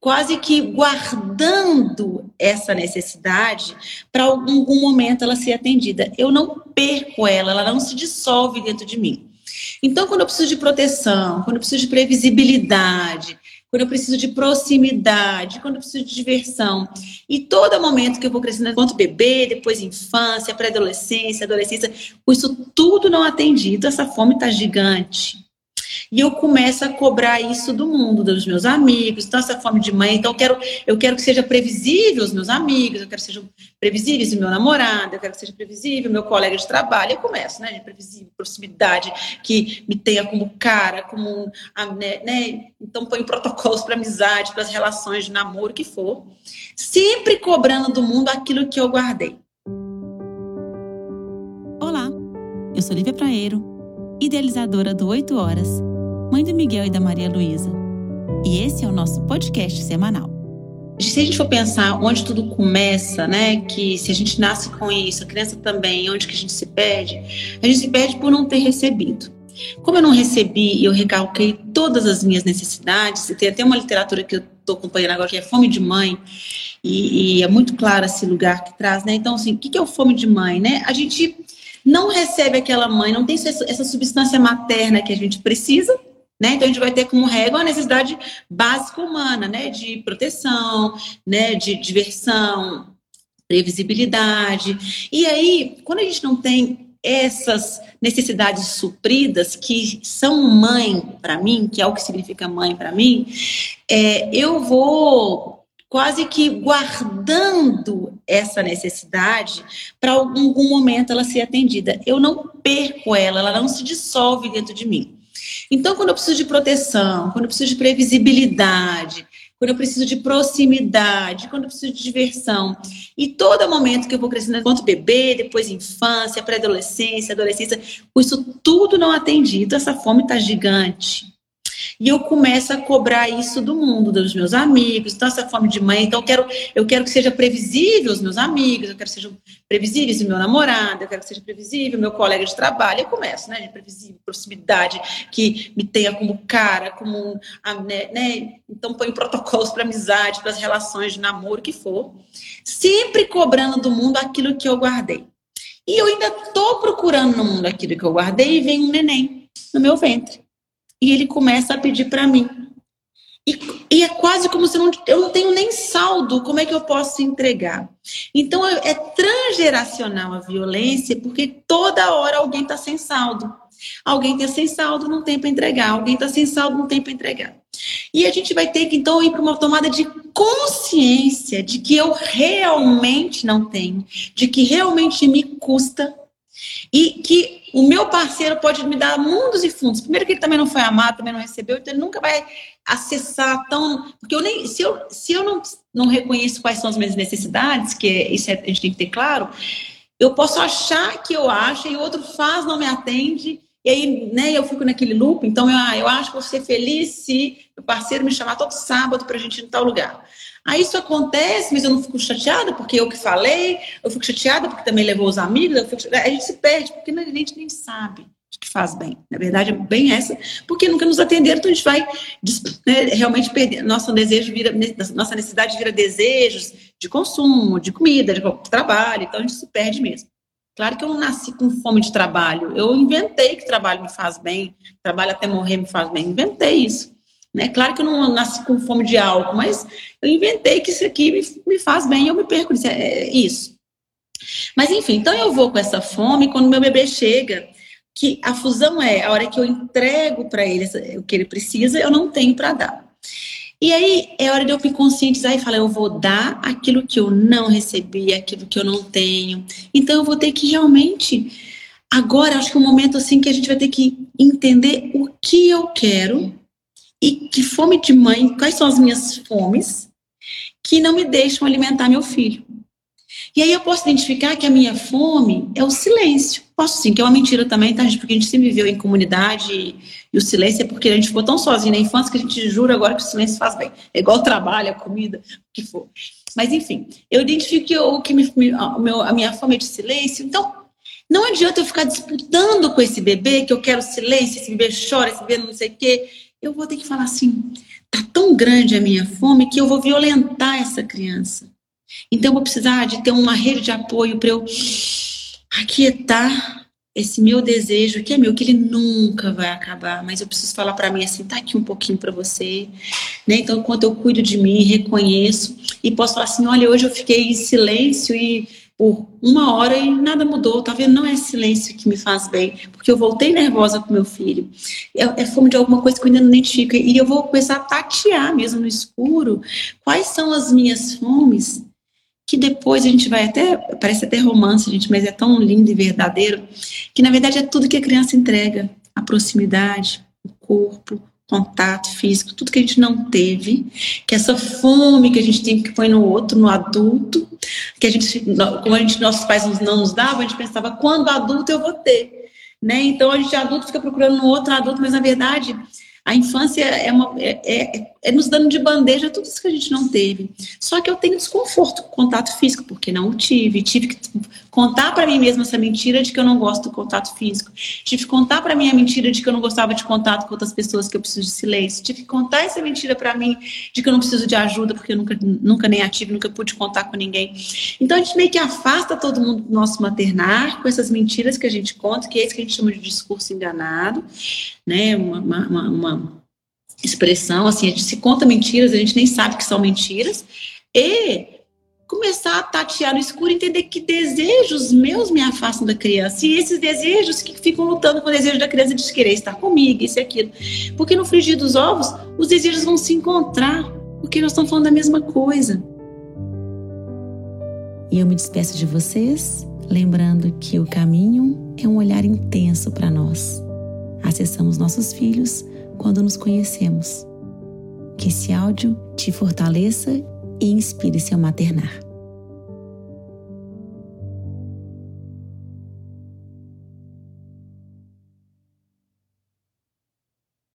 quase que guardando essa necessidade para algum momento ela ser atendida. Eu não perco ela, ela não se dissolve dentro de mim. Então, quando eu preciso de proteção, quando eu preciso de previsibilidade, quando eu preciso de proximidade, quando eu preciso de diversão. E todo momento que eu vou crescendo enquanto bebê, depois infância, pré-adolescência, adolescência, com isso tudo não atendido, essa fome está gigante. E eu começo a cobrar isso do mundo, dos meus amigos, então essa fome de mãe, então eu quero, eu quero que seja previsível os meus amigos, eu quero que sejam previsíveis o meu namorado, eu quero que seja previsível o meu colega de trabalho, eu começo, né, previsível, proximidade, que me tenha como cara, como, né, né. Então põe protocolos para amizade, para as relações de namoro, o que for, sempre cobrando do mundo aquilo que eu guardei. Olá, eu sou Lívia Praeiro, idealizadora do 8 Horas, mãe do Miguel e da Maria Luísa. E esse é o nosso podcast semanal. Se a gente for pensar onde tudo começa, né, que se a gente nasce com isso, a criança também, onde que a gente se perde? A gente se perde por não ter recebido. Como eu não recebi eu recalquei todas as minhas necessidades, e tem até uma literatura que eu estou acompanhando agora, que é Fome de Mãe, e, e, é muito claro esse lugar que traz, né? Então, assim, o que, que é o fome de mãe, né? A gente não recebe aquela mãe, não tem essa substância materna que a gente precisa, né? Então a gente vai ter como régua a necessidade básica humana, né? De proteção, né? De diversão, previsibilidade. E aí, quando a gente não tem essas necessidades supridas que são mãe para mim, que é o que significa mãe para mim, é, eu vou quase que guardando essa necessidade para algum momento ela ser atendida. Eu não perco ela, ela não se dissolve dentro de mim. Então, quando eu preciso de proteção, quando eu preciso de previsibilidade, quando eu preciso de proximidade, quando eu preciso de diversão, e todo momento que eu vou crescendo enquanto bebê, depois infância, pré-adolescência, adolescência, com isso tudo não atendido, essa fome está gigante. E eu começo a cobrar isso do mundo, dos meus amigos, então essa fome de mãe, então eu quero, eu quero que seja previsível os meus amigos, eu quero que sejam previsíveis o meu namorado, eu quero que seja previsível o meu colega de trabalho, eu começo, né, previsível, proximidade, que me tenha como cara, como, né, né então põe protocolos para amizade, para as relações de namoro, o que for, sempre cobrando do mundo aquilo que eu guardei. E eu ainda estou procurando no mundo aquilo que eu guardei e vem um neném no meu ventre e ele começa a pedir para mim. E, e, é quase como se eu não, eu não tenho nem saldo, como é que eu posso entregar? Então é, é transgeracional a violência, porque toda hora alguém está sem saldo. Alguém está sem saldo, não tem para entregar. Alguém está sem saldo, não tem para entregar. E a gente vai ter que então ir para uma tomada de consciência de que eu realmente não tenho, de que realmente me custa e que o meu parceiro pode me dar mundos e fundos. Primeiro que ele também não foi amado, também não recebeu, então ele nunca vai acessar tão. Porque eu nem. Se eu, se eu não, não reconheço quais são as minhas necessidades, que é, isso é, a gente tem que ter claro, eu posso achar que eu acho, e o outro faz, não me atende, e aí, né, eu fico naquele loop. Então, eu, ah, eu acho que vou ser feliz se meu parceiro me chamar todo sábado para a gente ir em tal lugar. Aí isso acontece, mas eu não fico chateada porque eu que falei, eu fico chateada porque também levou os amigos, a gente se perde porque a gente nem sabe o que faz bem. Na verdade, é bem essa, porque nunca nos atenderam, então a gente vai né, realmente perder. Nosso desejo vira, nossa necessidade vira desejos de consumo, de comida, de trabalho, então a gente se perde mesmo. Claro que eu não nasci com fome de trabalho, eu inventei que trabalho me faz bem, trabalho até morrer me faz bem, inventei isso. Né? Claro que eu não nasci com fome de álcool, mas eu inventei que isso aqui me, me faz bem eu me perco isso, é isso. Mas enfim, então eu vou com essa fome, quando meu bebê chega, que a fusão é a hora que eu entrego para ele o que ele precisa, eu não tenho para dar. E aí é hora de eu me conscientizar e falar, eu vou dar aquilo que eu não recebi, aquilo que eu não tenho. Então eu vou ter que realmente agora acho que é um momento assim que a gente vai ter que entender o que eu quero e que fome de mãe, quais são as minhas fomes que não me deixam alimentar meu filho. E aí eu posso identificar que a minha fome é o silêncio. Posso sim, que é uma mentira também, tá? Porque a gente sempre viveu em comunidade e, e, o silêncio é porque a gente ficou tão sozinho na infância que a gente jura agora que o silêncio faz bem. É igual trabalho, a comida, o que for. Mas enfim, eu identifico o que me, meu, a minha fome é de silêncio. Então, não adianta eu ficar disputando com esse bebê que eu quero silêncio, esse bebê chora, esse bebê não sei o quê eu vou ter que falar assim: tá tão grande a minha fome que eu vou violentar essa criança. Então eu vou precisar de ter uma rede de apoio para eu aquietar esse meu desejo que é meu, que ele nunca vai acabar, mas eu preciso falar para mim assim, tá aqui um pouquinho para você, né? Então, enquanto eu cuido de mim, reconheço e posso falar assim, olha, hoje eu fiquei em silêncio e por uma hora e nada mudou, tá vendo? Não é silêncio que me faz bem, porque eu voltei nervosa com meu filho. É, é fome de alguma coisa que eu ainda não identifico e eu vou começar a tatear mesmo no escuro quais são as minhas fomes que depois a gente vai até, parece até romance, gente, mas é tão lindo e verdadeiro, que na verdade é tudo que a criança entrega, a proximidade, o corpo, contato físico, tudo que a gente não teve, que essa fome que a gente tem que põe no outro, no adulto, que a gente, como a gente, nossos pais não nos davam, a gente pensava, quando adulto eu vou ter, né? Então a gente adulto fica procurando no outro adulto, mas na verdade a infância é, uma, é, é, é, nos dando de bandeja tudo isso que a gente não teve. Só que eu tenho desconforto com contato físico, porque não tive. Tive que contar para mim mesma essa mentira de que eu não gosto do contato físico. Tive que contar para mim a mentira de que eu não gostava de contato com outras pessoas, que eu preciso de silêncio. Tive que contar essa mentira para mim de que eu não preciso de ajuda, porque eu nunca, nunca nem tive, nunca pude contar com ninguém. Então a gente meio que afasta todo mundo do nosso maternar com essas mentiras que a gente conta, que é isso que a gente chama de discurso enganado, né? uma, uma, uma expressão, assim, a gente se conta mentiras, a gente nem sabe que são mentiras, e começar a tatear no escuro, entender que desejos meus me afastam da criança, e esses desejos que ficam lutando com o desejo da criança de querer estar comigo, isso e aquilo. Porque no frigir dos ovos, os desejos vão se encontrar, porque nós estamos falando da mesma coisa. E eu me despeço de vocês, lembrando que o caminho é um olhar intenso para nós. Acessamos nossos filhos quando nos conhecemos. Que esse áudio te fortaleça e inspire seu maternar.